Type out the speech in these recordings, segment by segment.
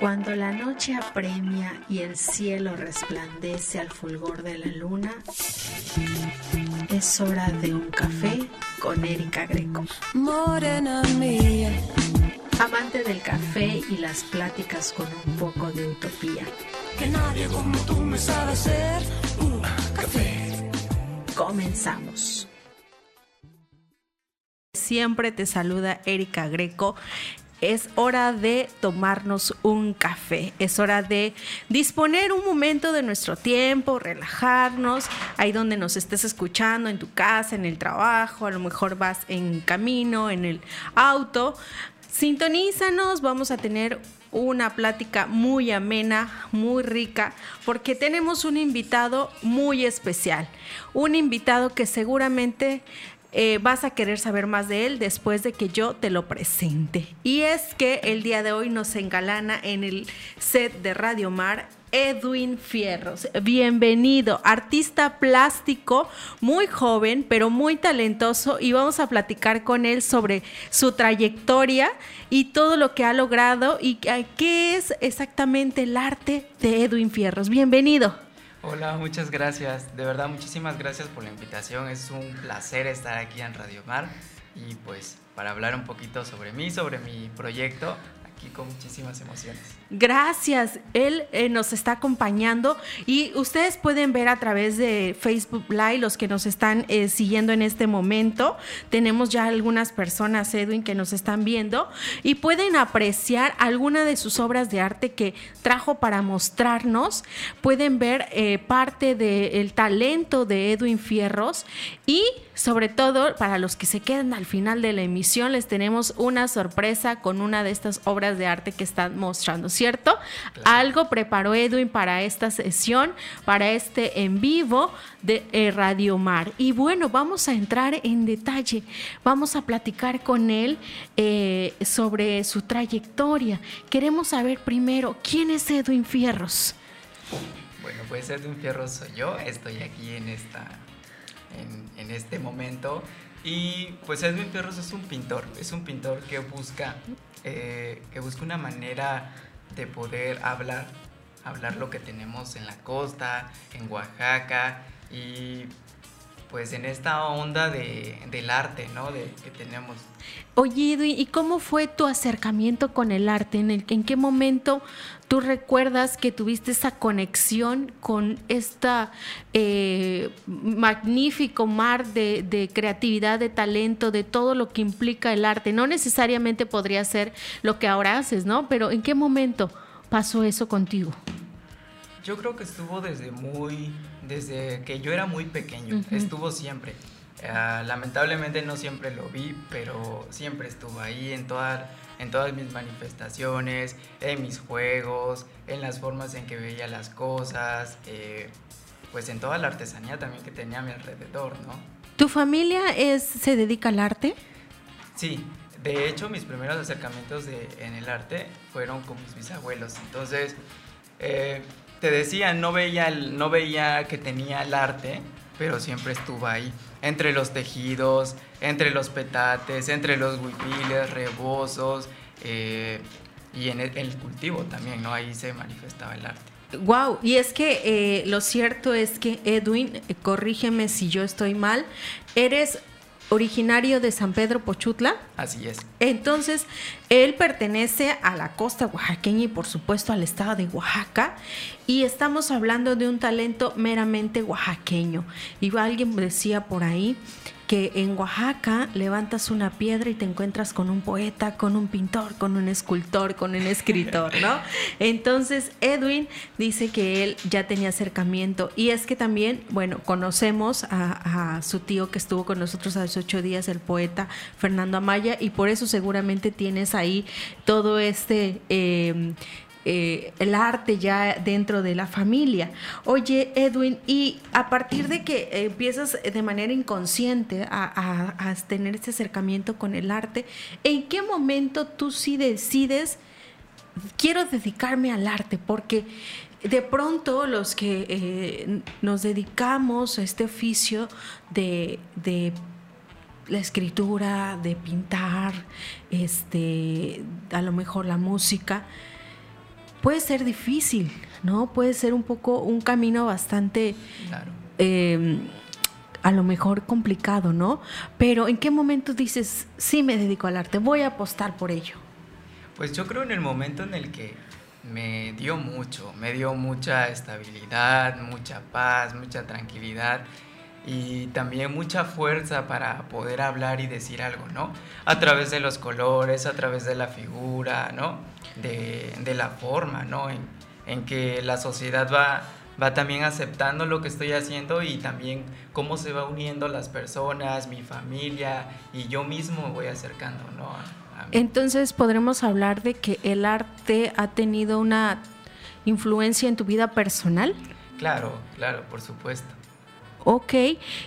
Cuando la noche apremia y el cielo resplandece al fulgor de la luna, es hora de un café con Erika Greco. Morena mía. Amante del café y las pláticas con un poco de utopía. Que nadie como tú me sabe hacer un café. Comenzamos. Siempre te saluda Erika Greco es hora de tomarnos un café, es hora de disponer un momento de nuestro tiempo, relajarnos, ahí donde nos estés escuchando, en tu casa, en el trabajo, a lo mejor vas en camino, en el auto. Sintonízanos, vamos a tener una plática muy amena, muy rica, porque tenemos un invitado muy especial, un invitado que seguramente eh, vas a querer saber más de él después de que yo te lo presente. Y es que el día de hoy nos engalana en el set de Radio Mar Edwin Fierros. Bienvenido, artista plástico, muy joven, pero muy talentoso y vamos a platicar con él sobre su trayectoria y todo lo que ha logrado y qué es exactamente el arte de Edwin Fierros. Bienvenido. Hola, muchas gracias. De verdad, muchísimas gracias por la invitación. Es un placer estar aquí en Radio Mar y pues para hablar un poquito sobre mí, sobre mi proyecto, aquí con muchísimas emociones. Gracias, él eh, nos está acompañando y ustedes pueden ver a través de Facebook Live los que nos están eh, siguiendo en este momento. Tenemos ya algunas personas, Edwin, que nos están viendo y pueden apreciar alguna de sus obras de arte que trajo para mostrarnos. Pueden ver eh, parte del talento de Edwin Fierros y sobre todo para los que se quedan al final de la emisión les tenemos una sorpresa con una de estas obras de arte que están mostrando, ¿cierto? Algo preparó Edwin para esta sesión, para este en vivo de eh, Radio Mar. Y bueno, vamos a entrar en detalle, vamos a platicar con él eh, sobre su trayectoria. Queremos saber primero, ¿quién es Edwin Fierros? Bueno, pues Edwin Fierros soy yo, estoy aquí en esta en, este momento. Y pues Edwin Perros es un pintor, es un pintor que busca, eh, que busca una manera de poder hablar, hablar lo que tenemos en la costa, en Oaxaca y pues en esta onda de, del arte, ¿no? De, que tenemos. Oye, Edwin, ¿y cómo fue tu acercamiento con el arte? ¿En, el, ¿En qué momento tú recuerdas que tuviste esa conexión con esta eh, magnífico mar de, de, creatividad, de talento, de todo lo que implica el arte? No necesariamente podría ser lo que ahora haces, ¿no? Pero ¿en qué momento pasó eso contigo? Yo creo que estuvo desde muy, desde que yo era muy pequeño, estuvo siempre. Ah, lamentablemente no siempre lo vi, pero siempre estuvo ahí en, en todas mis manifestaciones, en mis juegos, en las formas en que veía las cosas, eh, pues en toda la artesanía también que tenía a mi alrededor, ¿no? ¿Tu familia es, se dedica al arte? Sí, de hecho mis primeros acercamientos de, en el arte fueron con mis bisabuelos, entonces... Eh, te decía, no veía, no veía que tenía el arte, pero siempre estuvo ahí, entre los tejidos, entre los petates, entre los huipiles, rebozos, eh, y en el, cultivo también, ¿no? Ahí se manifestaba el arte. Wow, y es que eh, lo cierto es que Edwin, eh, corrígeme si yo estoy mal, eres originario de San Pedro Pochutla. Así es. Entonces, él pertenece a la costa oaxaqueña y por supuesto al estado de Oaxaca. Y estamos hablando de un talento meramente oaxaqueño. Y alguien decía por ahí que en Oaxaca levantas una piedra y te encuentras con un poeta, con un pintor, con un escultor, con un escritor, ¿no? Entonces Edwin dice que él ya tenía acercamiento y es que también, bueno, conocemos a, su tío que estuvo con nosotros hace ocho días, el poeta Fernando Amaya, y por eso seguramente tienes ahí todo este... Eh, eh, el arte ya dentro de la familia. Oye, Edwin, y a partir de que empiezas de manera inconsciente a, tener este acercamiento con el arte, ¿en qué momento tú sí decides, quiero dedicarme al arte? Porque de pronto los que eh, nos dedicamos a este oficio de, de la escritura, de pintar, este, a lo mejor la música, puede ser difícil, ¿no? Puede ser un poco un camino bastante... Em, a lo mejor complicado, ¿no? Pero ¿en qué momento dices, sí me dedico al arte, voy a apostar por ello? Pues yo creo en el momento en el que me dio mucho, me dio mucha estabilidad, mucha paz, mucha tranquilidad y también mucha fuerza para poder hablar y decir algo, ¿no? A través de los colores, a través de la figura, ¿no? De, de la forma, ¿no? En, en, que la sociedad va, va también aceptando lo que estoy haciendo y también cómo se va uniendo las personas, mi familia y yo mismo voy acercando, ¿no? Entonces podremos hablar de que el arte ha tenido una influencia en tu vida personal. Claro, claro, por supuesto. Ok,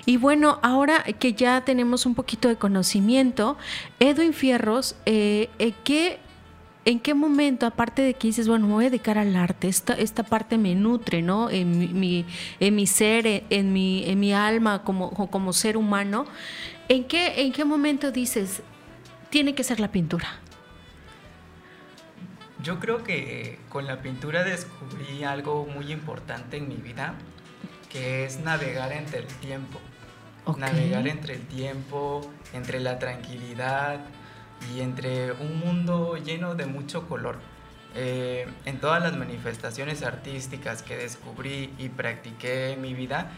y bueno, ahora que ya tenemos un poquito de conocimiento, Edwin Fierros, eh, eh, ¿qué, ¿en qué momento, aparte de que dices, bueno, me voy a dedicar al arte, esta, esta parte me nutre, ¿no? En mi, en mi ser, en mi, en mi alma como, como ser humano, ¿en qué, ¿en qué momento dices, tiene que ser la pintura? Yo creo que con la pintura descubrí algo muy importante en mi vida, que es navegar entre el tiempo. Navegar entre el tiempo, entre la tranquilidad y entre un mundo lleno de mucho color. Eh, en todas las manifestaciones artísticas que descubrí y practiqué en mi vida,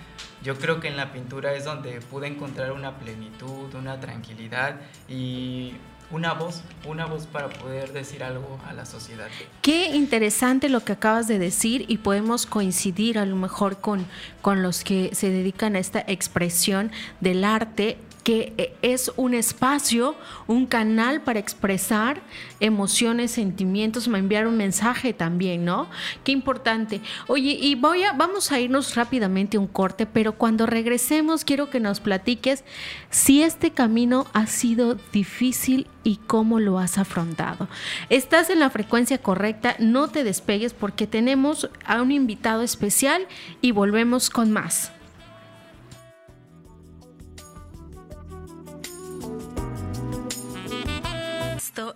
yo creo que en la pintura es donde pude encontrar una plenitud, una tranquilidad y una voz, una voz para poder decir algo a la sociedad. Qué interesante lo que acabas de decir y podemos coincidir a lo mejor con, con los que se dedican a esta expresión del arte que eh, es un espacio, un canal para expresar emociones, sentimientos, me enviar un mensaje también, ¿no? Qué importante. Oye, y voy a, vamos a irnos rápidamente a un corte, pero cuando regresemos quiero que nos platiques si este camino ha sido difícil y cómo lo has afrontado. Estás en la frecuencia correcta, no te despegues porque tenemos a un invitado especial y volvemos con más.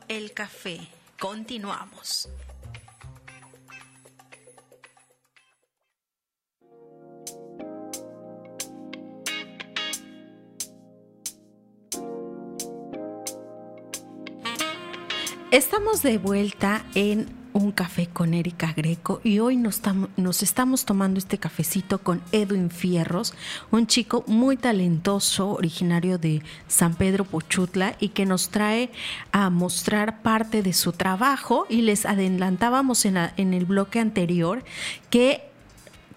El café. Continuamos. Estamos de vuelta en un café con Erika Greco y hoy nos, nos, estamos tomando este cafecito con Edwin Fierros, un chico muy talentoso, originario de San Pedro Pochutla y que nos trae a mostrar parte de su trabajo. Y les adelantábamos en, en el bloque anterior que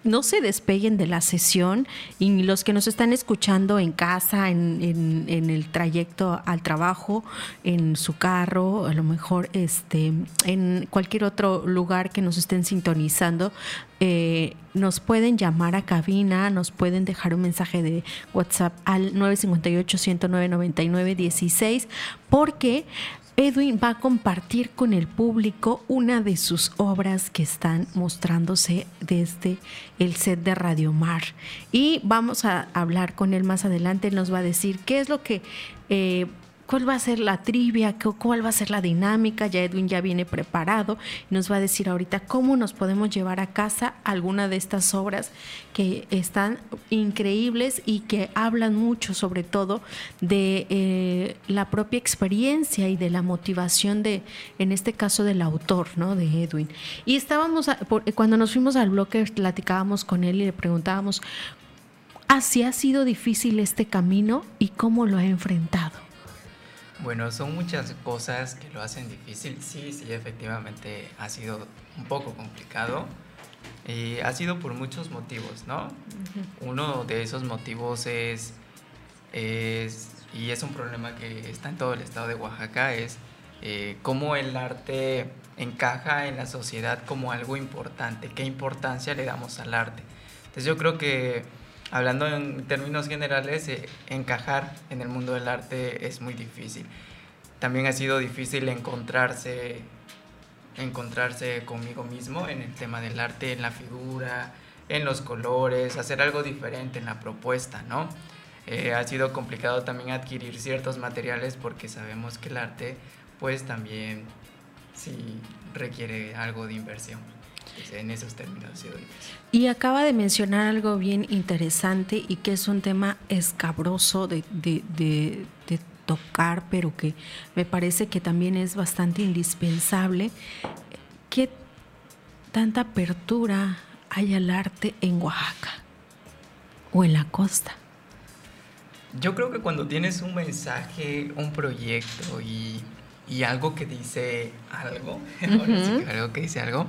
no se despeguen de la sesión y los que nos están escuchando en casa, en, el trayecto al trabajo, en su carro, a lo mejor este, en cualquier otro lugar que nos estén sintonizando, eh, nos pueden llamar a cabina, nos pueden dejar un mensaje de WhatsApp al 958-109-9916 porque Edwin va a compartir con el público una de sus obras que están mostrándose desde el set de Radio Mar. Y vamos a hablar con él más adelante. Nos va a decir qué es lo que eh, cuál va a ser la trivia, cuál va a ser la dinámica. Ya Edwin ya viene preparado y nos va a decir ahorita cómo nos podemos llevar a casa alguna de estas obras que están increíbles y que hablan mucho sobre todo de eh, la propia experiencia y de la motivación de, en este caso, del autor, ¿no? De Edwin. Y estábamos, cuando nos fuimos al bloque, platicábamos con él y le preguntábamos, ¿así ha sido difícil este camino y cómo lo ha enfrentado? Bueno, son muchas cosas que lo hacen difícil. Sí, sí, efectivamente ha sido un poco complicado. Y ha sido por muchos motivos, ¿no? Uno de esos motivos es, y es un problema que está en todo el estado de Oaxaca, es eh, cómo el arte encaja en la sociedad como algo importante, qué importancia le damos al arte. Entonces yo creo que hablando en términos generales, eh, encajar en el mundo del arte es muy difícil. También ha sido difícil encontrarse, encontrarse conmigo mismo en el tema del arte, en la figura, en los colores, hacer algo diferente en la propuesta, ¿no? Eh, ha sido complicado también adquirir ciertos materiales porque sabemos que el arte pues también sí requiere algo de inversión. En esos términos. Y acaba de mencionar algo bien interesante y que es un tema escabroso de, de, de, de tocar, pero que me parece que también es bastante indispensable. ¿Qué tanta apertura hay al arte en Oaxaca o en la costa? Yo creo que cuando tienes un mensaje, un proyecto y, y algo que dice algo, algo que dice algo,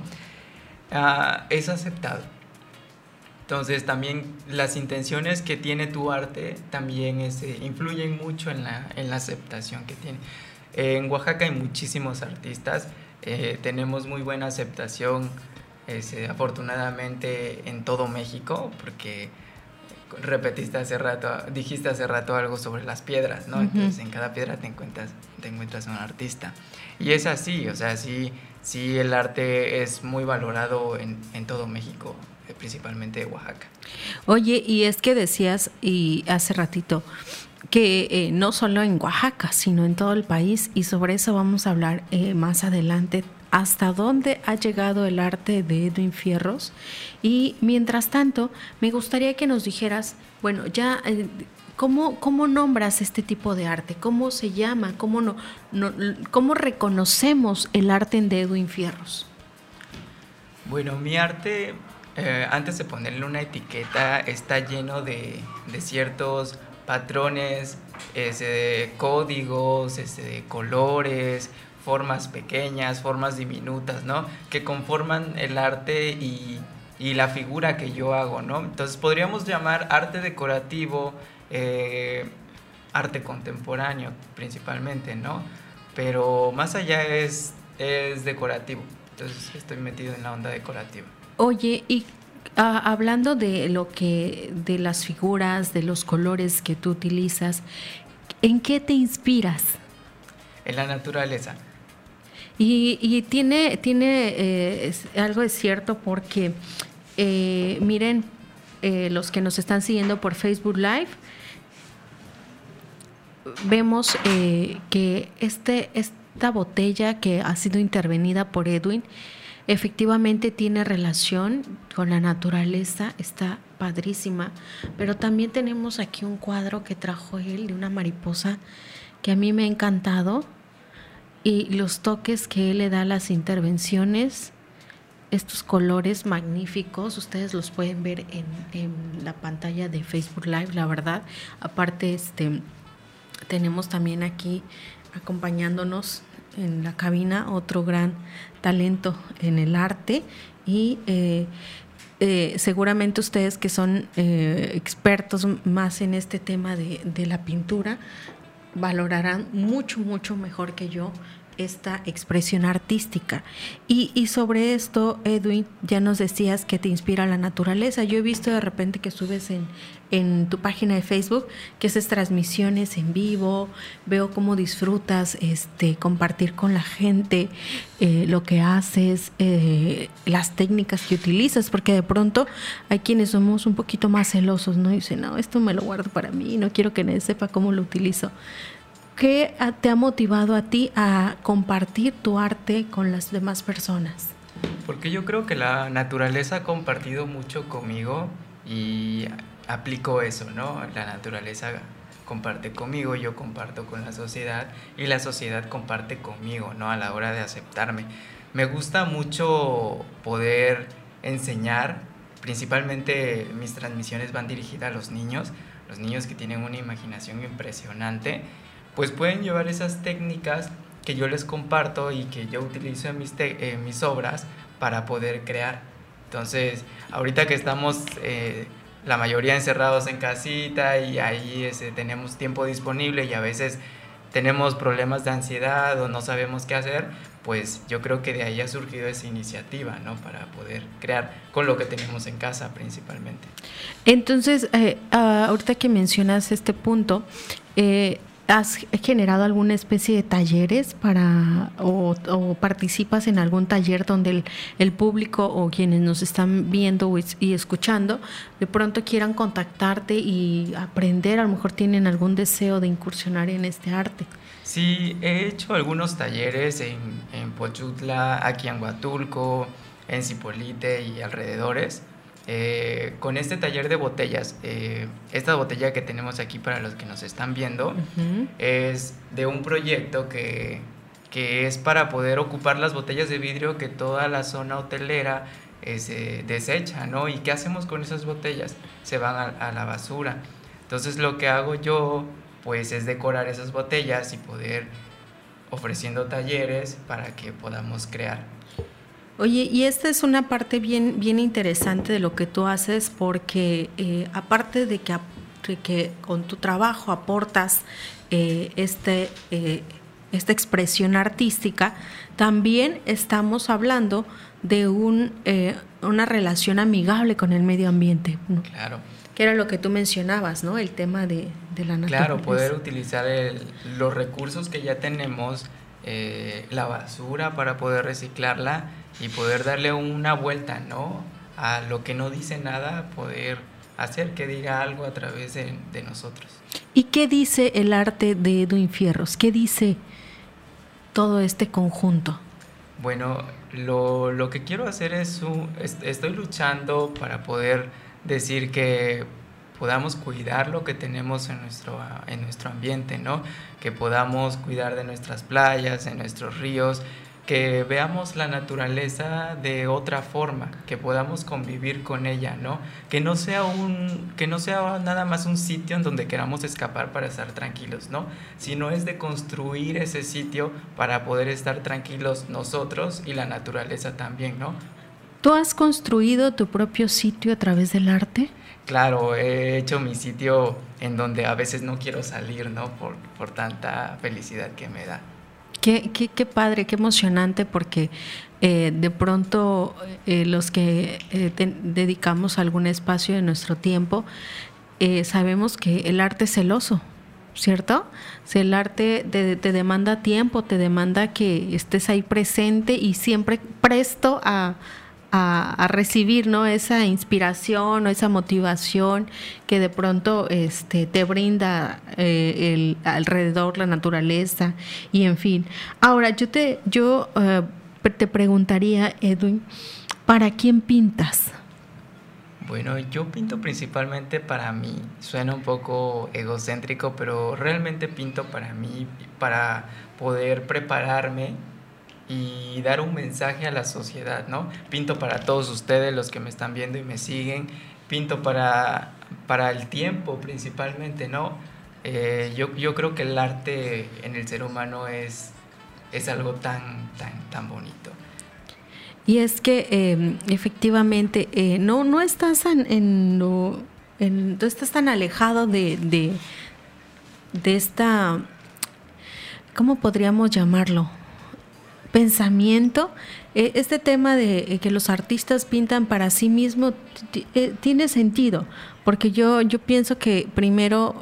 uh, es aceptado. Entonces también las intenciones que tiene tu arte también este, influyen mucho en la, en la aceptación que tiene. en Oaxaca hay muchísimos artistas, eh, tenemos muy buena aceptación este, afortunadamente en todo México, porque repetiste hace rato, dijiste hace rato algo sobre las piedras, ¿no? Entonces en cada piedra te encuentras, te encuentras un artista. Y es así, o sea, sí, sí el arte es muy valorado en, en todo México, eh, principalmente Oaxaca. Oye, y es que decías, y hace ratito, que eh, no solo en Oaxaca, sino en todo el país, y sobre eso vamos a hablar eh, más adelante hasta dónde ha llegado el arte de Edwin Fierros. Y mientras tanto, me gustaría que nos dijeras, bueno, ya... Eh, ¿Cómo, ¿Cómo, nombras este tipo de arte? ¿Cómo se llama? ¿Cómo, no, ¿Cómo reconocemos el arte de Edwin Fierros? Bueno, mi arte, eh, antes de ponerle una etiqueta, está lleno de, de ciertos patrones, ese, códigos, ese, colores, formas pequeñas, formas diminutas, ¿no? Que conforman el arte y, la figura que yo hago, ¿no? Entonces podríamos llamar arte decorativo, eh, arte contemporáneo principalmente, ¿no? Pero más allá es, es decorativo, entonces estoy metido en la onda decorativa. Oye, y ah, hablando de lo que, de las figuras, de los colores que tú utilizas, ¿en qué te inspiras? En la naturaleza. Y, tiene, tiene eh, algo de cierto porque, eh, miren, eh, los que nos están siguiendo por Facebook Live, vemos que este, esta botella que ha sido intervenida por Edwin, efectivamente tiene relación con la naturaleza, está padrísima, pero también tenemos aquí un cuadro que trajo él de una mariposa que a mí me ha encantado y los toques que él le da a las intervenciones, estos colores magníficos, ustedes los pueden ver en, la pantalla de Facebook Live, la verdad. Aparte, este, tenemos también aquí acompañándonos en la cabina otro gran talento en el arte y eh, eh, seguramente ustedes que son eh, expertos más en este tema de, de la pintura valorarán mucho, mucho mejor que yo esta expresión artística. Y, sobre esto, Edwin, ya nos decías que te inspira la naturaleza. Yo he visto de repente que subes en, en tu página de Facebook que haces transmisiones en vivo, veo cómo disfrutas este, compartir con la gente eh, lo que haces, eh, las técnicas que utilizas, porque de pronto hay quienes somos un poquito más celosos, ¿no? Y dicen, no, esto me lo guardo para mí, no quiero que nadie sepa cómo lo utilizo. ¿Qué te ha motivado a ti a compartir tu arte con las demás personas? Porque yo creo que la naturaleza ha compartido mucho conmigo y aplico eso, ¿no? La naturaleza comparte conmigo, yo comparto con la sociedad y la sociedad comparte conmigo, ¿no? A la hora de aceptarme. Me gusta mucho poder enseñar, principalmente mis transmisiones van dirigidas a los niños, los niños que tienen una imaginación impresionante pues pueden llevar esas técnicas que yo les comparto y que yo utilizo en mis, obras para poder crear. Entonces, ahorita que estamos eh, la mayoría encerrados en casita y ahí ese, tenemos tiempo disponible y a veces tenemos problemas de ansiedad o no sabemos qué hacer, pues yo creo que de ahí ha surgido esa iniciativa, ¿no? Para poder crear con lo que tenemos en casa principalmente. Entonces, eh, ah, ahorita que mencionas este punto, eh, ¿Has generado alguna especie de talleres para o, participas en algún taller donde el, público o quienes nos están viendo y escuchando de pronto quieran contactarte y aprender? A lo mejor tienen algún deseo de incursionar en este arte. Sí, he hecho algunos talleres en, en Pochutla, aquí en Huatulco, en Cipolite y alrededores eh, con este taller de botellas, eh, esta botella que tenemos aquí para los que nos están viendo es de un proyecto que, que, es para poder ocupar las botellas de vidrio que toda la zona hotelera eh, se desecha, ¿no? ¿Y qué hacemos con esas botellas? Se van a, a la basura. Entonces lo que hago yo, pues es decorar esas botellas y poder ofreciendo talleres para que podamos crear Oye, y esta es una parte bien, bien interesante de lo que tú haces porque eh, aparte de que, que, con tu trabajo aportas eh, este, eh, esta expresión artística, también estamos hablando de un, una relación amigable con el medio ambiente. Claro. Que era lo que tú mencionabas, ¿no? El tema de, la naturaleza. Claro, poder utilizar los recursos que ya tenemos, la basura para poder reciclarla y poder darle una vuelta, ¿no? A lo que no dice nada, poder hacer que diga algo a través de, nosotros. ¿Y qué dice el arte de Edwin Fierros? ¿Qué dice todo este conjunto? Bueno, lo, lo que quiero hacer es, estoy luchando para poder decir que podamos cuidar lo que tenemos en nuestro, en nuestro ambiente, ¿no? Que podamos cuidar de nuestras playas, de nuestros ríos, que veamos la naturaleza de otra forma, que podamos convivir con ella, ¿no? Que no sea un que no sea nada más un sitio en donde queramos escapar para estar tranquilos, ¿no? Sino es de construir ese sitio para poder estar tranquilos nosotros y la naturaleza también, ¿no? ¿Tú has construido tu propio sitio a través del arte? Claro, he hecho mi sitio en donde a veces no quiero salir, ¿no? Por, por tanta felicidad que me da. Qué, padre, qué emocionante, porque eh, de pronto eh, los que eh, dedicamos algún espacio de nuestro tiempo, sabemos que el arte es celoso, ¿cierto? Si el arte te, te, demanda tiempo, te demanda que estés ahí presente y siempre presto a, a, recibir ¿no? esa inspiración o esa motivación que de pronto este, te brinda eh, el alrededor, la naturaleza y en fin. Ahora, yo te, yo, eh, te preguntaría, Edwin, ¿para quién pintas? Bueno, yo pinto principalmente para mí. Suena un poco egocéntrico, pero realmente pinto para mí, para poder prepararme y dar un mensaje a la sociedad, ¿no? Pinto para todos ustedes, los que me están viendo y me siguen, pinto para, para el tiempo principalmente, ¿no? Eh, yo, yo, creo que el arte en el ser humano es, es algo tan, tan, tan bonito. Y es que em, efectivamente eh, no, no estás en, no estás tan alejado de, de, de esta, ¿cómo podríamos llamarlo? Pensamiento, eh, este tema de eh, que los artistas pintan para sí mismos eh, tiene sentido, porque yo, yo pienso que primero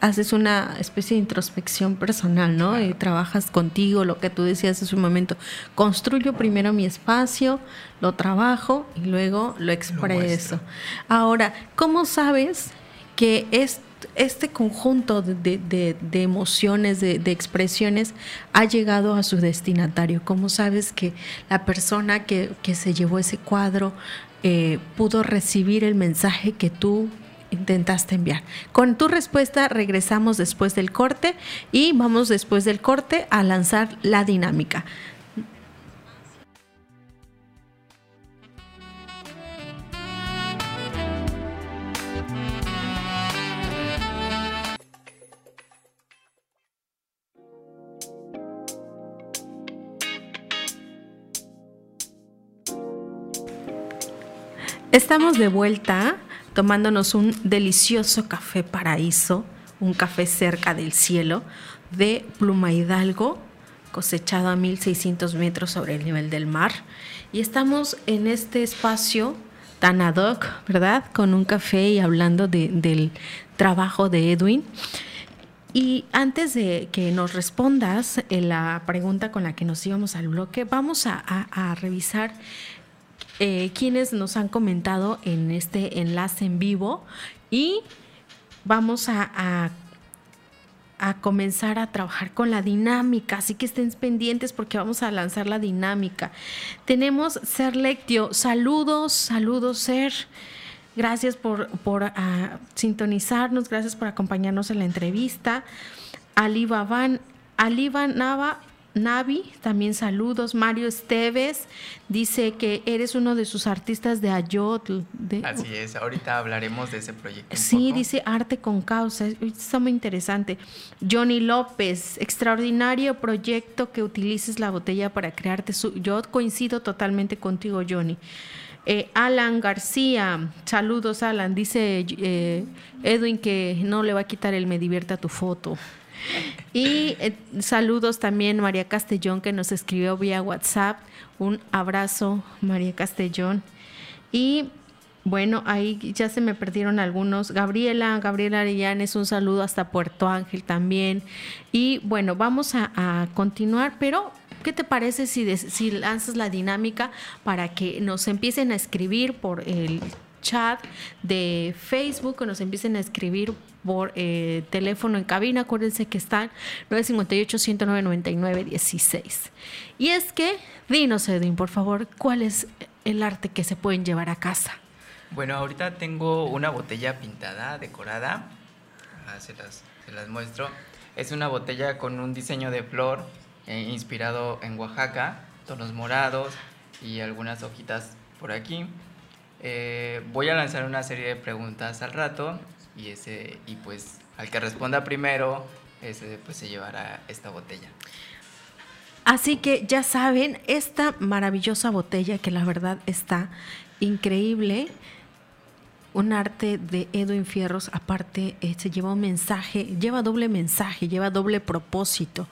haces una especie de introspección personal, ¿no? Trabajas contigo, lo que tú decías hace un momento. Construyo primero mi espacio, lo trabajo y luego lo expreso. Ahora, ¿cómo sabes que es este conjunto de, emociones, de, expresiones, ha llegado a su destinatario. ¿Cómo sabes que la persona que, se llevó ese cuadro eh, pudo recibir el mensaje que tú intentaste enviar. Con tu respuesta regresamos después del corte y vamos después del corte a lanzar la dinámica. Estamos de vuelta tomándonos un delicioso café paraíso, un café cerca del cielo de Pluma Hidalgo, cosechado a 1600 metros sobre el nivel del mar. Y estamos en este espacio tan ad hoc, ¿verdad? Con un café y hablando del trabajo de Edwin. y antes de que nos respondas la pregunta con la que nos íbamos al bloque, vamos a, revisar eh, quienes nos han comentado en este enlace en vivo y vamos a, a, comenzar a trabajar con la dinámica, así que estén pendientes porque vamos a lanzar la dinámica. Tenemos Ser Lectio, saludos, saludos Ser. Gracias por, por ah, sintonizarnos, gracias por acompañarnos en la entrevista. Alibaban, Aliba Nava, Navi, también saludos. Mario Esteves dice que eres uno de sus artistas de Ayotl. Así es, ahorita hablaremos de ese proyecto. sí, dice arte con causa, está muy interesante. Johnny López, extraordinario proyecto que utilices la botella para crearte su... Yo coincido totalmente contigo, Johnny. Eh, Alan García, saludos Alan, dice eh, Edwin que no le va a quitar el me divierta tu foto. Y eh, saludos también María Castellón que nos escribió vía WhatsApp. Un abrazo María Castellón. Y bueno, ahí ya se me perdieron algunos. Gabriela, Gabriela Arellanes, un saludo hasta Puerto Ángel también. Y bueno, vamos a continuar, pero ¿Qué te parece si, si lanzas la dinámica para que nos empiecen a escribir por el chat de Facebook o nos empiecen a escribir por eh, teléfono en cabina. Acuérdense que están 958-109-99-16. Y es que, dinos, Edwin, por favor, ¿cuál es el arte que se pueden llevar a casa? Bueno, ahorita tengo una botella pintada, decorada. Ah, se, las, se las muestro. Es una botella con un diseño de flor eh, inspirado en Oaxaca, tonos morados y algunas hojitas por aquí. Eh, voy a lanzar una serie de preguntas al rato y, ese, y pues al que responda primero, ese pues se llevará esta botella. Así que ya saben, esta maravillosa botella que la verdad está increíble, un arte de Edwin Fierros, aparte se lleva un mensaje, lleva doble mensaje, lleva doble propósito.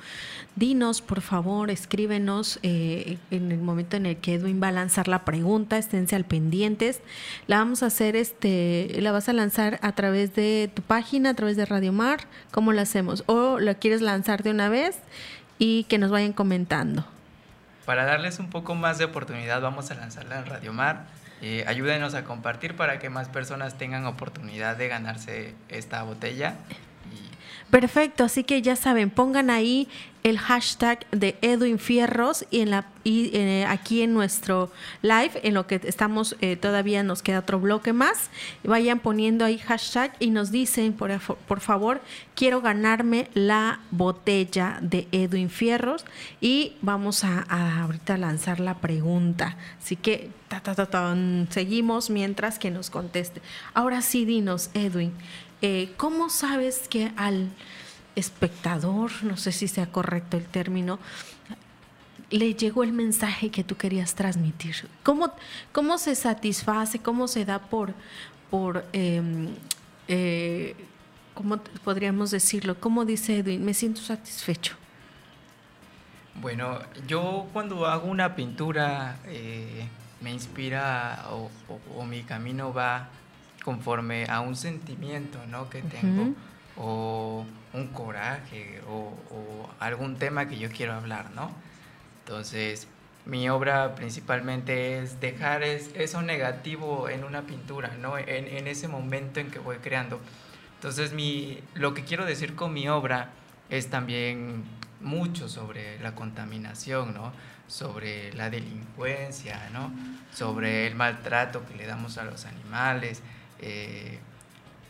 Dinos, por favor, escríbenos eh, en el momento en el que Edwin va a lanzar la pregunta, esténse al pendientes. La vamos a hacer, este, la vas a lanzar a través de tu página, a través de Radio Mar, ¿cómo la hacemos? ¿O la quieres lanzar de una vez y que nos vayan comentando? Para darles un poco más de oportunidad, vamos a lanzarla en Radio Mar. Eh, ayúdenos a compartir para que más personas tengan oportunidad de ganarse esta botella. Perfecto, así que ya saben, pongan ahí el hashtag de Edwin Fierros y, en la, y eh, aquí en nuestro live, en lo que estamos, eh, todavía nos queda otro bloque más, vayan poniendo ahí hashtag y nos dicen, por, por favor, quiero ganarme la botella de Edwin Fierros y vamos a, ahorita lanzar la pregunta. Así que seguimos mientras que nos conteste. Ahora sí, dinos, Edwin. Eh, ¿cómo sabes que al espectador, no sé si sea correcto el término, le llegó el mensaje que tú querías transmitir? ¿Cómo, cómo se satisface, cómo se da por, por em, eh, ¿cómo podríamos decirlo? ¿Cómo dice Edwin? Me siento satisfecho. Bueno, yo cuando hago una pintura eh, me inspira o mi camino va conforme a un sentimiento ¿no? que tengo o un coraje o, algún tema que yo quiero hablar, ¿no? Entonces, mi obra principalmente es dejar eso negativo en una pintura, ¿no? En, ese momento en que voy creando. Entonces, mi, lo que quiero decir con mi obra es también mucho sobre la contaminación, ¿no? Sobre la delincuencia, ¿no? Sobre el maltrato que le damos a los animales, eh,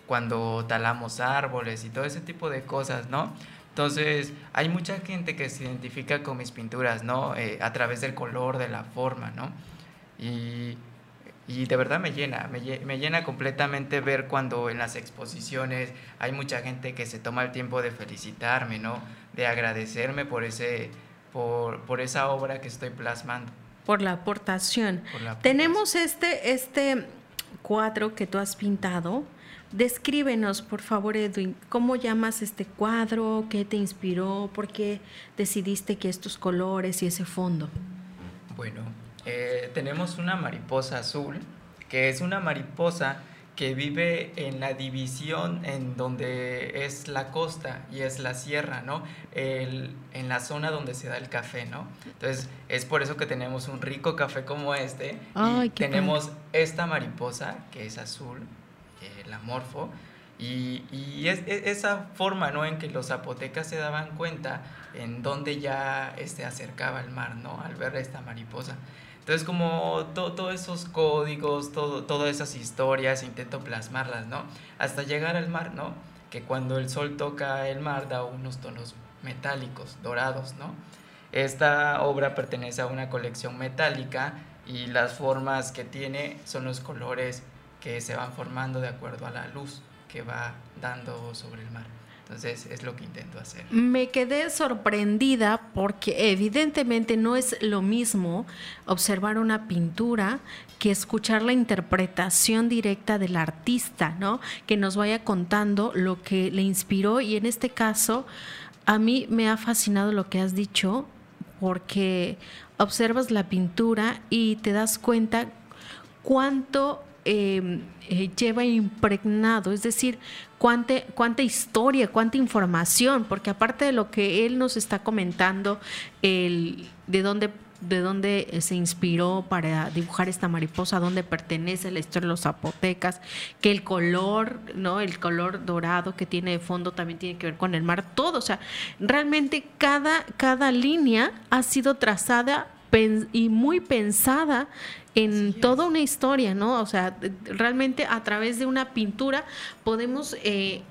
cuando talamos árboles y todo ese tipo de cosas, ¿no? Entonces, hay mucha gente que se identifica con mis pinturas, ¿no? Eh, a través del color, de la forma, ¿no? Y, y de verdad me llena, me, me, llena completamente ver cuando en las exposiciones hay mucha gente que se toma el tiempo de felicitarme, ¿no? De agradecerme por, ese, por, por esa obra que estoy plasmando. Por la aportación. Por la aportación. Tenemos este, este cuadro que tú has pintado. Descríbenos, por favor, Edwin, ¿cómo llamas este cuadro? ¿Qué te inspiró? ¿Por qué decidiste que estos colores y ese fondo? Bueno, eh, tenemos una mariposa azul, que es una mariposa que vive en la división en donde es la costa y es la sierra, ¿no? El, en la zona donde se da el café, ¿no? Entonces, es por eso que tenemos un rico café como este. y tenemos esta mariposa, que es azul, eh, la morfo, y, y es, esa forma, ¿no? En que los zapotecas se daban cuenta en donde ya se este, acercaba el mar, ¿no? Al ver esta mariposa. Entonces, como todos esos códigos, todo, todas esas historias, intento plasmarlas, ¿no? Hasta llegar al mar, ¿no? Que cuando el sol toca el mar da unos tonos metálicos, dorados, ¿no? Esta obra pertenece a una colección metálica y las formas que tiene son los colores que se van formando de acuerdo a la luz que va dando sobre el mar. Entonces es lo que intento hacer. Me quedé sorprendida porque evidentemente no es lo mismo observar una pintura que escuchar la interpretación directa del artista, ¿no? Que nos vaya contando lo que le inspiró y en este caso a mí me ha fascinado lo que has dicho porque observas la pintura y te das cuenta cuánto Em, eh, lleva impregnado, es decir, cuánta, cuánta historia, cuánta información, porque aparte de lo que él nos está comentando, el, de dónde de dónde se inspiró para dibujar esta mariposa, dónde pertenece la historia de los zapotecas, que el color, ¿no? El color dorado que tiene de fondo también tiene que ver con el mar, todo, o sea, realmente cada, cada línea ha sido trazada y muy pensada en toda una historia, ¿no? O sea, realmente a través de una pintura podemos eh,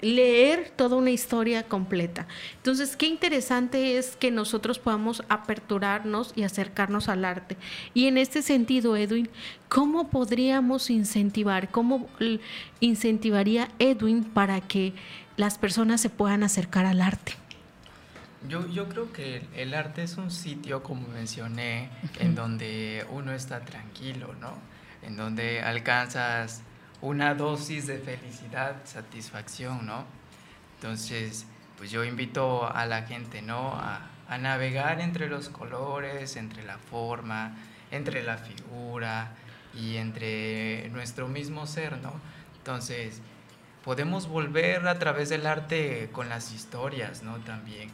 leer toda una historia completa. Entonces, qué interesante es que nosotros podamos aperturarnos y acercarnos al arte. Y en este sentido, Edwin, ¿cómo podríamos incentivar, cómo incentivaría Edwin para que las personas se puedan acercar al arte? Yo, yo creo que el, arte es un sitio, como mencioné, en donde uno está tranquilo, ¿no? En donde alcanzas una dosis de felicidad, satisfacción, ¿no? Entonces, pues yo invito a la gente, ¿no? A, a navegar entre los colores, entre la forma, entre la figura y entre nuestro mismo ser, ¿no? Entonces, podemos volver a través del arte con las historias, ¿no? También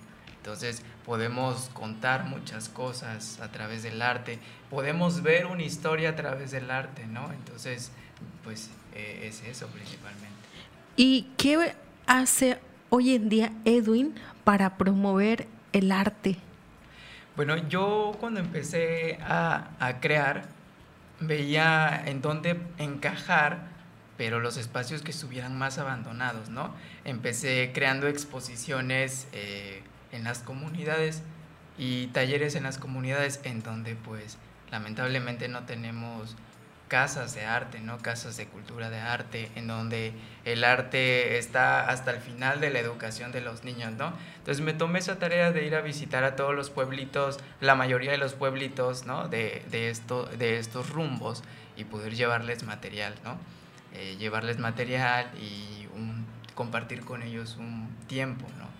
entonces podemos contar muchas cosas a través del arte, podemos ver una historia a través del arte, ¿no? Entonces, pues eh, es eso principalmente. ¿Y qué hace hoy en día Edwin para promover el arte? Bueno, yo cuando empecé a, a crear, veía en dónde encajar pero los espacios que estuvieran más abandonados, ¿no? Empecé creando exposiciones eh, en las comunidades y talleres en las comunidades en donde pues lamentablemente no tenemos casas de arte, ¿no? Casas de cultura de arte, en donde el arte está hasta el final de la educación de los niños, ¿no? Entonces me tomé esa tarea de ir a visitar a todos los pueblitos, la mayoría de los pueblitos, ¿no? De, de, esto, de estos rumbos y poder llevarles material, ¿no? Eh, llevarles material y compartir con ellos un tiempo, ¿no?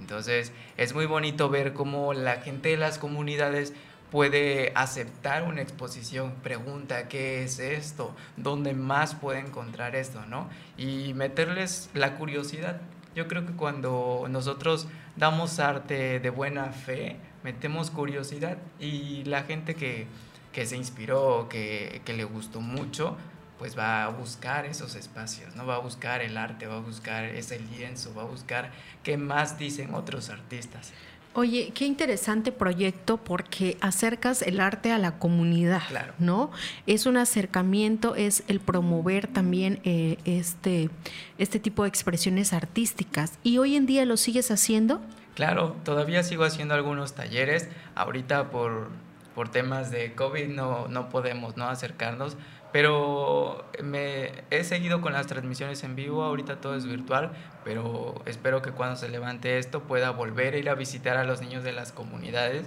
Entonces es muy bonito ver cómo la gente de las comunidades puede aceptar una exposición, pregunta qué es esto, dónde más puede encontrar esto, ¿no? Y meterles la curiosidad. Yo creo que cuando nosotros damos arte de buena fe, metemos curiosidad y la gente que, que se inspiró, que, que le gustó mucho, pues va a buscar esos espacios, ¿no? Va a buscar el arte, va a buscar ese lienzo, va a buscar qué más dicen otros artistas. Oye, qué interesante proyecto porque acercas el arte a la comunidad, claro. ¿no? Es un acercamiento, es el promover también eh, este, este tipo de expresiones artísticas. ¿Y hoy en día lo sigues haciendo? Claro, todavía sigo haciendo algunos talleres. Ahorita por, por temas de COVID no, no podemos ¿no? acercarnos, pero me he seguido con las transmisiones en vivo, ahorita todo es virtual, pero espero que cuando se levante esto pueda volver a ir a visitar a los niños de las comunidades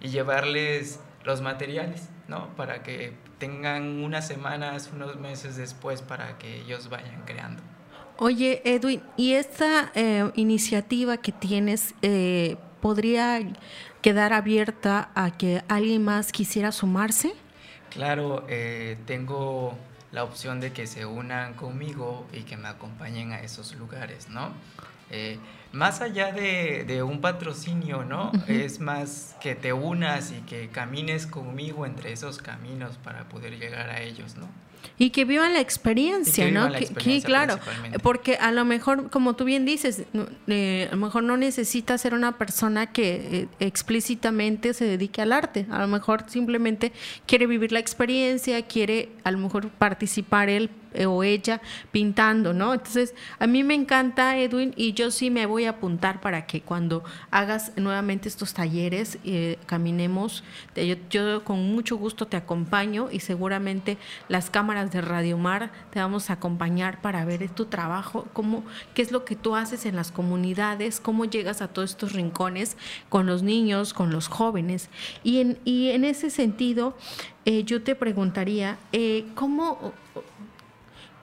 y llevarles los materiales, ¿no? Para que tengan unas semanas, unos meses después para que ellos vayan creando. Oye, Edwin, ¿y esta eh, iniciativa que tienes eh, podría quedar abierta a que alguien más quisiera sumarse? Claro, eh, tengo la opción de que se unan conmigo y que me acompañen a esos lugares, ¿no? Eh, más allá de, un patrocinio, ¿no? Es más que te unas y que camines conmigo entre esos caminos para poder llegar a ellos, ¿no? Y que vivan la experiencia, ¿no? Sí, claro, porque a lo mejor, como tú bien dices, eh, a lo mejor no necesita ser una persona que eh, explícitamente se dedique al arte, a lo mejor simplemente quiere vivir la experiencia, quiere a lo mejor participar él o ella pintando, ¿no? Entonces, a mí me encanta, Edwin, y yo sí me voy a apuntar para que cuando hagas nuevamente estos talleres, eh, caminemos. Yo, yo, con mucho gusto te acompaño y seguramente las cámaras de Radio Mar te vamos a acompañar para ver tu trabajo, cómo, qué es lo que tú haces en las comunidades, cómo llegas a todos estos rincones con los niños, con los jóvenes. Y en, y en ese sentido, eh, yo te preguntaría, ¿cómo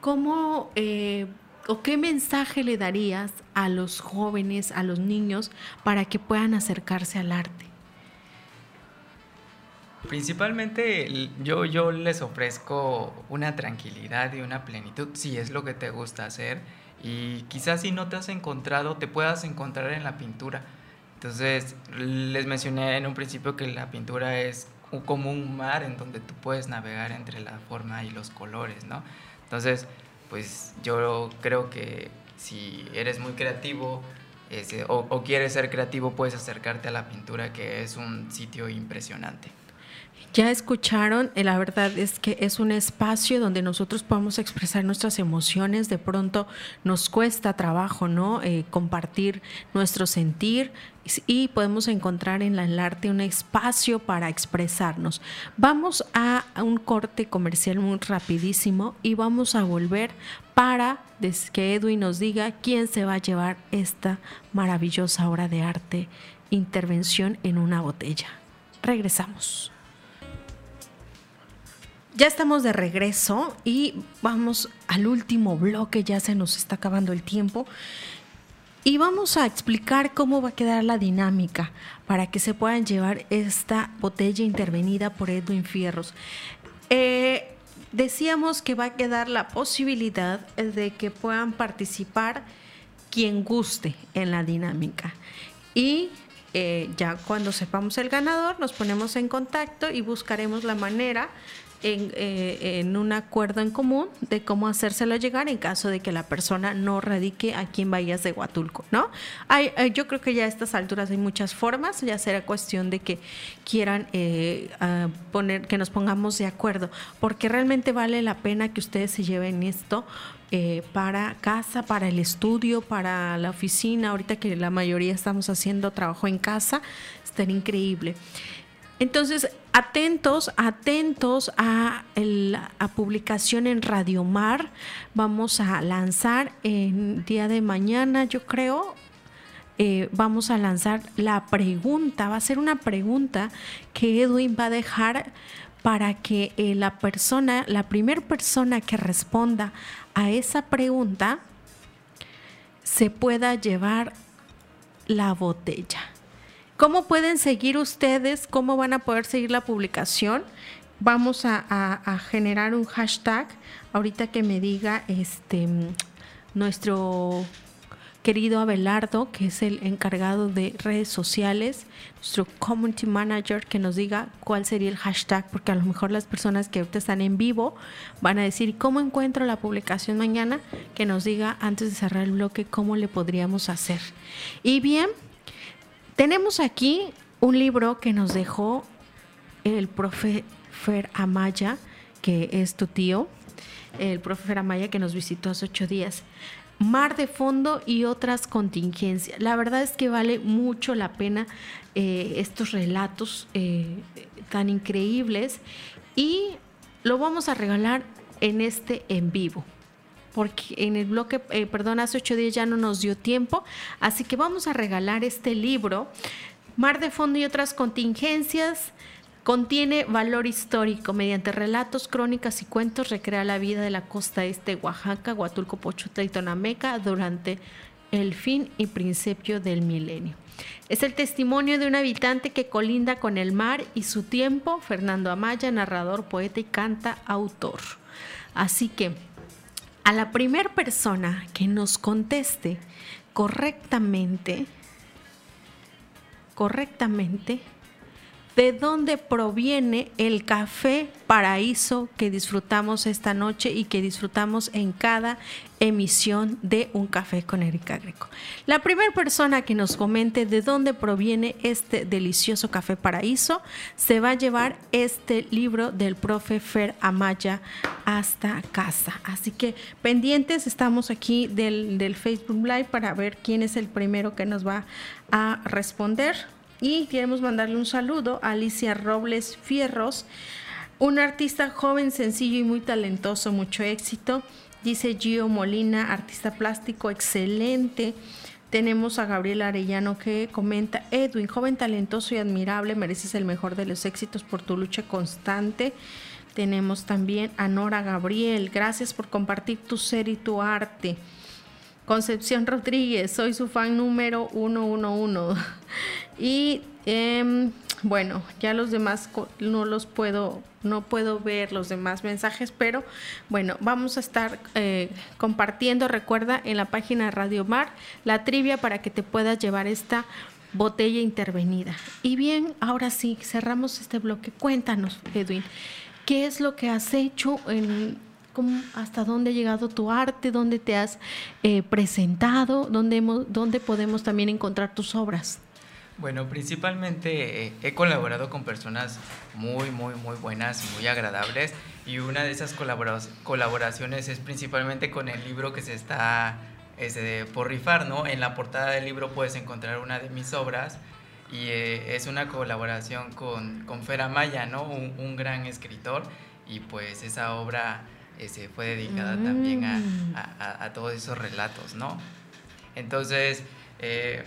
¿cómo eh, o qué mensaje le darías a los jóvenes, a los niños, para que puedan acercarse al arte? Principalmente yo, yo les ofrezco una tranquilidad y una plenitud, si es lo que te gusta hacer. Y quizás si no te has encontrado, te puedas encontrar en la pintura. Entonces, les mencioné en un principio que la pintura es como un mar en donde tú puedes navegar entre la forma y los colores, ¿no? Entonces, pues yo creo que si eres muy creativo o, quieres ser creativo, puedes acercarte a la pintura, que es un sitio impresionante. Ya escucharon, eh, la verdad es que es un espacio donde nosotros podemos expresar nuestras emociones. De pronto nos cuesta trabajo, ¿no? Eh, compartir nuestro sentir y podemos encontrar en el arte un espacio para expresarnos. Vamos a un corte comercial muy rapidísimo y vamos a volver para que Edwin nos diga quién se va a llevar esta maravillosa obra de arte, intervención en una botella. Regresamos. Ya estamos de regreso y vamos al último bloque, ya se nos está acabando el tiempo. Y vamos a explicar cómo va a quedar la dinámica para que se puedan llevar esta botella intervenida por Edwin Fierros. Eh, decíamos que va a quedar la posibilidad de que puedan participar quien guste en la dinámica. Y eh, ya cuando sepamos el ganador, nos ponemos en contacto y buscaremos la manera eh, en, un acuerdo en común de cómo hacérselo llegar en caso de que la persona no radique aquí en Bahías de Huatulco, ¿no? Hay, yo creo que ya a estas alturas hay muchas formas, ya será cuestión de que quieran eh, poner, que nos pongamos de acuerdo, porque realmente vale la pena que ustedes se lleven esto eh, para casa, para el estudio, para la oficina, ahorita que la mayoría estamos haciendo trabajo en casa, está increíble. Entonces, atentos, atentos a la publicación en Radio Mar. Vamos a lanzar el día de mañana, yo creo, eh, vamos a lanzar la pregunta, va a ser una pregunta que Edwin va a dejar para que eh, la persona, la primera persona que responda a esa pregunta, se pueda llevar la botella. ¿Cómo pueden seguir ustedes? ¿Cómo van a poder seguir la publicación? Vamos a, generar un hashtag. Ahorita que me diga este nuestro querido Abelardo, que es el encargado de redes sociales, nuestro community manager, que nos diga cuál sería el hashtag, porque a lo mejor las personas que ahorita están en vivo van a decir, ¿cómo encuentro la publicación mañana? Que nos diga antes de cerrar el bloque cómo le podríamos hacer. Y bien, tenemos aquí un libro que nos dejó el profe Fer Amaya, que es tu tío, el profe Fer Amaya que nos visitó hace ocho días. Mar de fondo y otras contingencias. La verdad es que vale mucho la pena eh, estos relatos eh, tan increíbles y lo vamos a regalar en este en vivo porque en el bloque, eh, perdón, hace ocho días ya no nos dio tiempo, así que vamos a regalar este libro, Mar de Fondo y otras contingencias. Contiene valor histórico. Mediante relatos, crónicas y cuentos recrea la vida de la costa este de Oaxaca, Huatulco, Pochuta y Tonameca durante el fin y principio del milenio. Es el testimonio de un habitante que colinda con el mar y su tiempo, Fernando Amaya, narrador, poeta y canta autor. Así que a la primera persona que nos conteste correctamente, correctamente, de dónde proviene el café paraíso que disfrutamos esta noche y que disfrutamos en cada emisión de Un Café con Erika Greco. La primera persona que nos comente de dónde proviene este delicioso café paraíso se va a llevar este libro del profe Fer Amaya hasta casa. Así que pendientes, estamos aquí del, del Facebook Live para ver quién es el primero que nos va a responder. Y queremos mandarle un saludo a Alicia Robles Fierros, un artista joven, sencillo y muy talentoso, mucho éxito. Dice Gio Molina, artista plástico, excelente. Tenemos a Gabriel Arellano que comenta, Edwin, joven talentoso y admirable, mereces el mejor de los éxitos por tu lucha constante. Tenemos también a Nora Gabriel, gracias por compartir tu ser y tu arte. Concepción Rodríguez, soy su fan número 111. Y em, bueno, ya los demás no los puedo, no puedo ver los demás mensajes, pero bueno, vamos a estar eh, compartiendo, recuerda, en la página Radio Mar, la trivia para que te puedas llevar esta botella intervenida. Y bien, ahora sí, cerramos este bloque. Cuéntanos, Edwin, ¿qué es lo que has hecho hasta dónde ha llegado tu arte, dónde te has eh, presentado, dónde, dónde podemos también encontrar tus obras. Bueno, principalmente eh, he colaborado con personas muy, muy, muy buenas, muy agradables y una de esas colaboraciones es principalmente con el libro que se está este, por rifar, ¿no? En la portada del libro puedes encontrar una de mis obras y eh, es una colaboración con, con Fer Amaya, ¿no? Un, un gran escritor y pues esa obra se fue dedicada también mm. a, todos esos relatos, ¿no? Entonces, eh,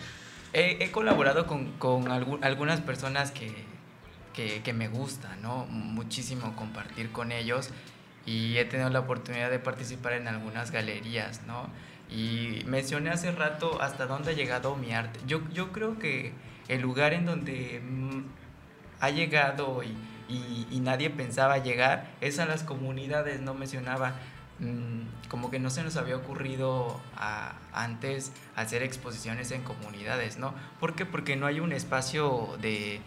he, colaborado con, algunas personas que, me gustan, ¿no? Muchísimo compartir con ellos y he tenido la oportunidad de participar en algunas galerías, ¿no? Y mencioné hace rato hasta dónde ha llegado mi arte. Yo, yo creo que el lugar en donde mm, ha llegado y y, nadie pensaba llegar, es a las comunidades, no mencionaba, mm, como que no se nos había ocurrido antes hacer exposiciones en comunidades, ¿no? ¿Por qué? Porque no hay un espacio de,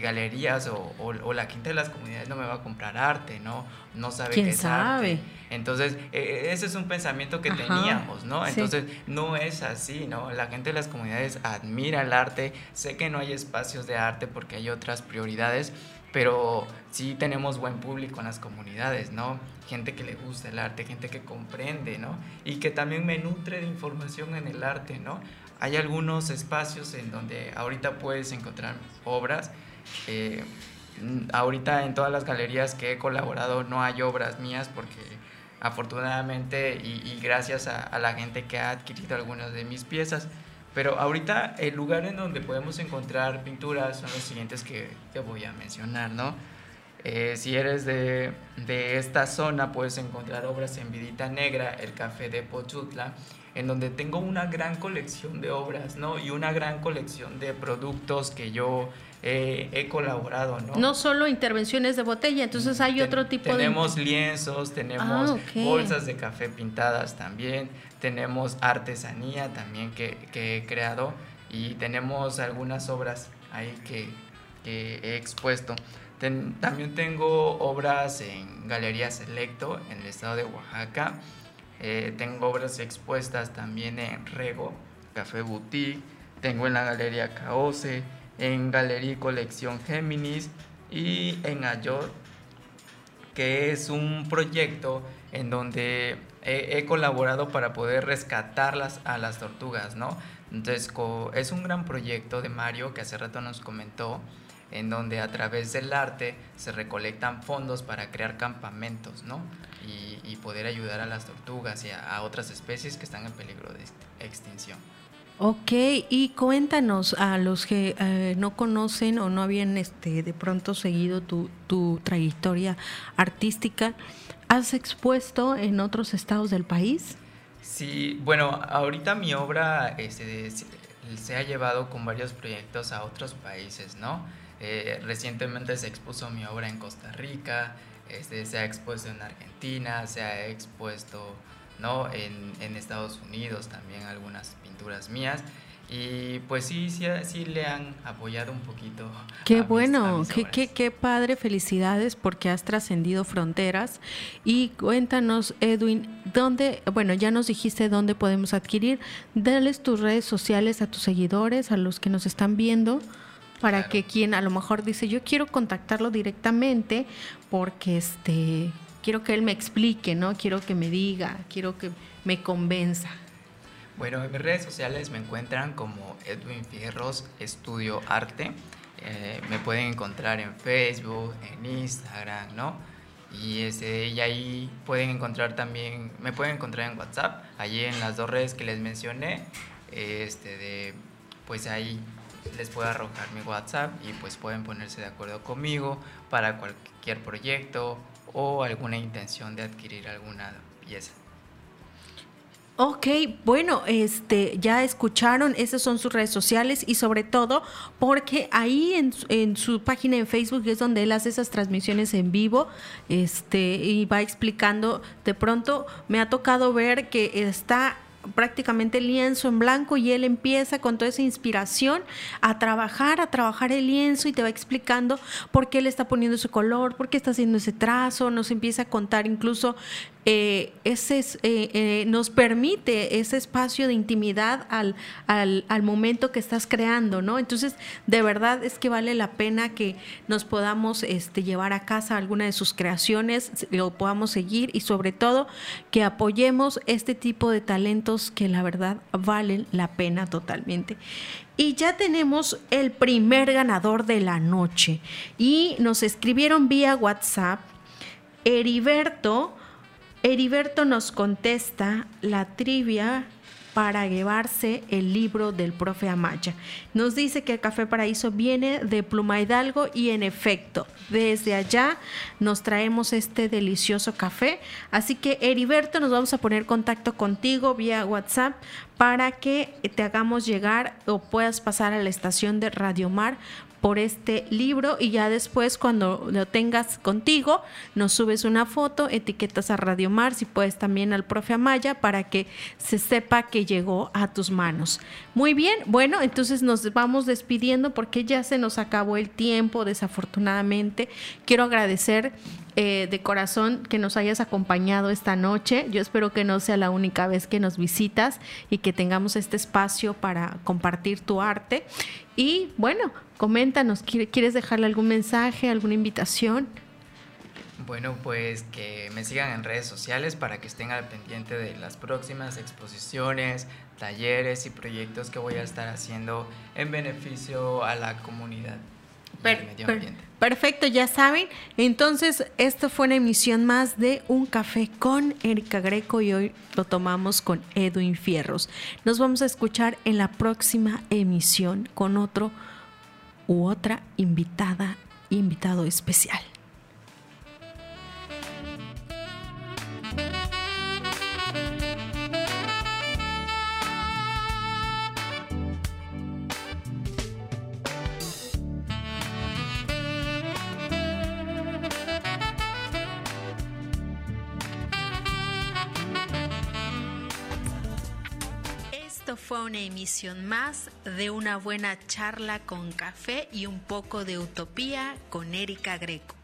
galerías o, la gente de las comunidades no me va a comprar arte, ¿no? No sabe qué es arte. Entonces, e, e, ese es un pensamiento que teníamos, ¿no? Entonces, no es así, ¿no? La gente de las comunidades admira el arte, sé que no hay espacios de arte porque hay otras prioridades, pero sí tenemos buen público en las comunidades, ¿no? Gente que le gusta el arte, gente que comprende, ¿no? Y que también me nutre de información en el arte, ¿no? Hay algunos espacios en donde ahorita puedes encontrar obras. Eh, ahorita en todas las galerías que he colaborado no hay obras mías porque afortunadamente y, gracias a, la gente que ha adquirido algunas de mis piezas, pero ahorita el lugar en donde podemos encontrar pinturas son los siguientes que, que voy a mencionar, ¿no? Eh, si eres de, de, esta zona, puedes encontrar obras en Vidita Negra, el Café de Pochutla, en donde tengo una gran colección de obras, ¿no? Y una gran colección de productos que yo he colaborado, ¿no? No solo intervenciones de botella, entonces hay otro tipo de... Tenemos lienzos, tenemos ah, bolsas de café pintadas también, tenemos artesanía también que, he creado y tenemos algunas obras ahí que, he expuesto. también tengo obras en Galería Selecto en el estado de Oaxaca. Eh, tengo obras expuestas también en Rego, Café Boutique. Tengo en la Galería Caose, en Galería y Colección Géminis y en Ayor, que es un proyecto en donde he, colaborado para poder rescatarlas a las tortugas, ¿no? Entonces es un gran proyecto de Mario que hace rato nos comentó, en donde a través del arte se recolectan fondos para crear campamentos, ¿no? Y, poder ayudar a las tortugas y a otras especies que están en peligro de extinción. Ok, y cuéntanos a los que eh, no conocen o no habían este, de pronto seguido tu, tu, trayectoria artística, ¿has expuesto en otros estados del país? Sí, bueno, ahorita mi obra, este, se ha llevado con varios proyectos a otros países, ¿no? Eh, recientemente se expuso mi obra en Costa Rica, este, se ha expuesto en Argentina, se ha expuesto ¿no? en, en Estados Unidos también algunas mías. Y pues sí, sí, sí le han apoyado un poquito. Qué bueno, qué, qué, qué, padre, felicidades porque has trascendido fronteras. Y cuéntanos, Edwin, ¿dónde, bueno, ya nos dijiste dónde podemos adquirir, dales tus redes sociales a tus seguidores, a los que nos están viendo, para que quien a lo mejor dice, yo quiero contactarlo directamente porque este, quiero que él me explique, ¿no? Quiero que me diga, quiero que me convenza. Bueno, en mis redes sociales me encuentran como Edwin Fierros Estudio Arte. Eh, me pueden encontrar en Facebook, en Instagram, ¿no? Y, ese, y ahí pueden encontrar también, me pueden encontrar en WhatsApp, allí en las dos redes que les mencioné, este de, pues ahí les puedo arrojar mi WhatsApp y pues pueden ponerse de acuerdo conmigo para cualquier proyecto o alguna intención de adquirir alguna pieza. Ok, bueno, este, ya escucharon, esas son sus redes sociales y sobre todo porque ahí en, en, su página en Facebook es donde él hace esas transmisiones en vivo, este, y va explicando, de pronto me ha tocado ver que está prácticamente lienzo en blanco y él empieza con toda esa inspiración a trabajar, a trabajar el lienzo y te va explicando por qué le está poniendo ese color, por qué está haciendo ese trazo, nos empieza a contar incluso eh, ese, eh, eh, nos permite ese espacio de intimidad al, al, momento que estás creando, ¿no? Entonces, de verdad es que vale la pena que nos podamos este, llevar a casa alguna de sus creaciones, lo podamos seguir y sobre todo que apoyemos este tipo de talentos que la verdad valen la pena totalmente. Y ya tenemos el primer ganador de la noche. Y nos escribieron vía WhatsApp. Heriberto Heriberto nos contesta la trivia para llevarse el libro del profe Amaya. Nos dice que el Café Paraíso viene de Pluma Hidalgo y en efecto, desde allá nos traemos este delicioso café. Así que Heriberto, nos vamos a poner contacto contigo vía WhatsApp para que te hagamos llegar o puedas pasar a la estación de Radio Mar por este libro y ya después cuando lo tengas contigo nos subes una foto, etiquetas a Radio Mar, si puedes también al profe Amaya para que se sepa que llegó a tus manos. Muy bien, bueno, entonces nos vamos despidiendo porque ya se nos acabó el tiempo desafortunadamente. Quiero agradecer eh, de corazón que nos hayas acompañado esta noche. Yo espero que no sea la única vez que nos visitas y que tengamos este espacio para compartir tu arte. Y bueno, coméntanos, ¿quieres dejarle algún mensaje, alguna invitación? Bueno, pues que me sigan en redes sociales para que estén al pendiente de las próximas exposiciones, talleres y proyectos que voy a estar haciendo en beneficio a la comunidad al medio ambiente. Perfecto, ya saben. Entonces, esta fue una emisión más de Un Café con Erika Greco y hoy lo tomamos con Edwin Fierros. Nos vamos a escuchar en la próxima emisión con otro u otra invitada, invitado especial. Fue una emisión más de una buena charla con café y un poco de utopía con Erika Greco.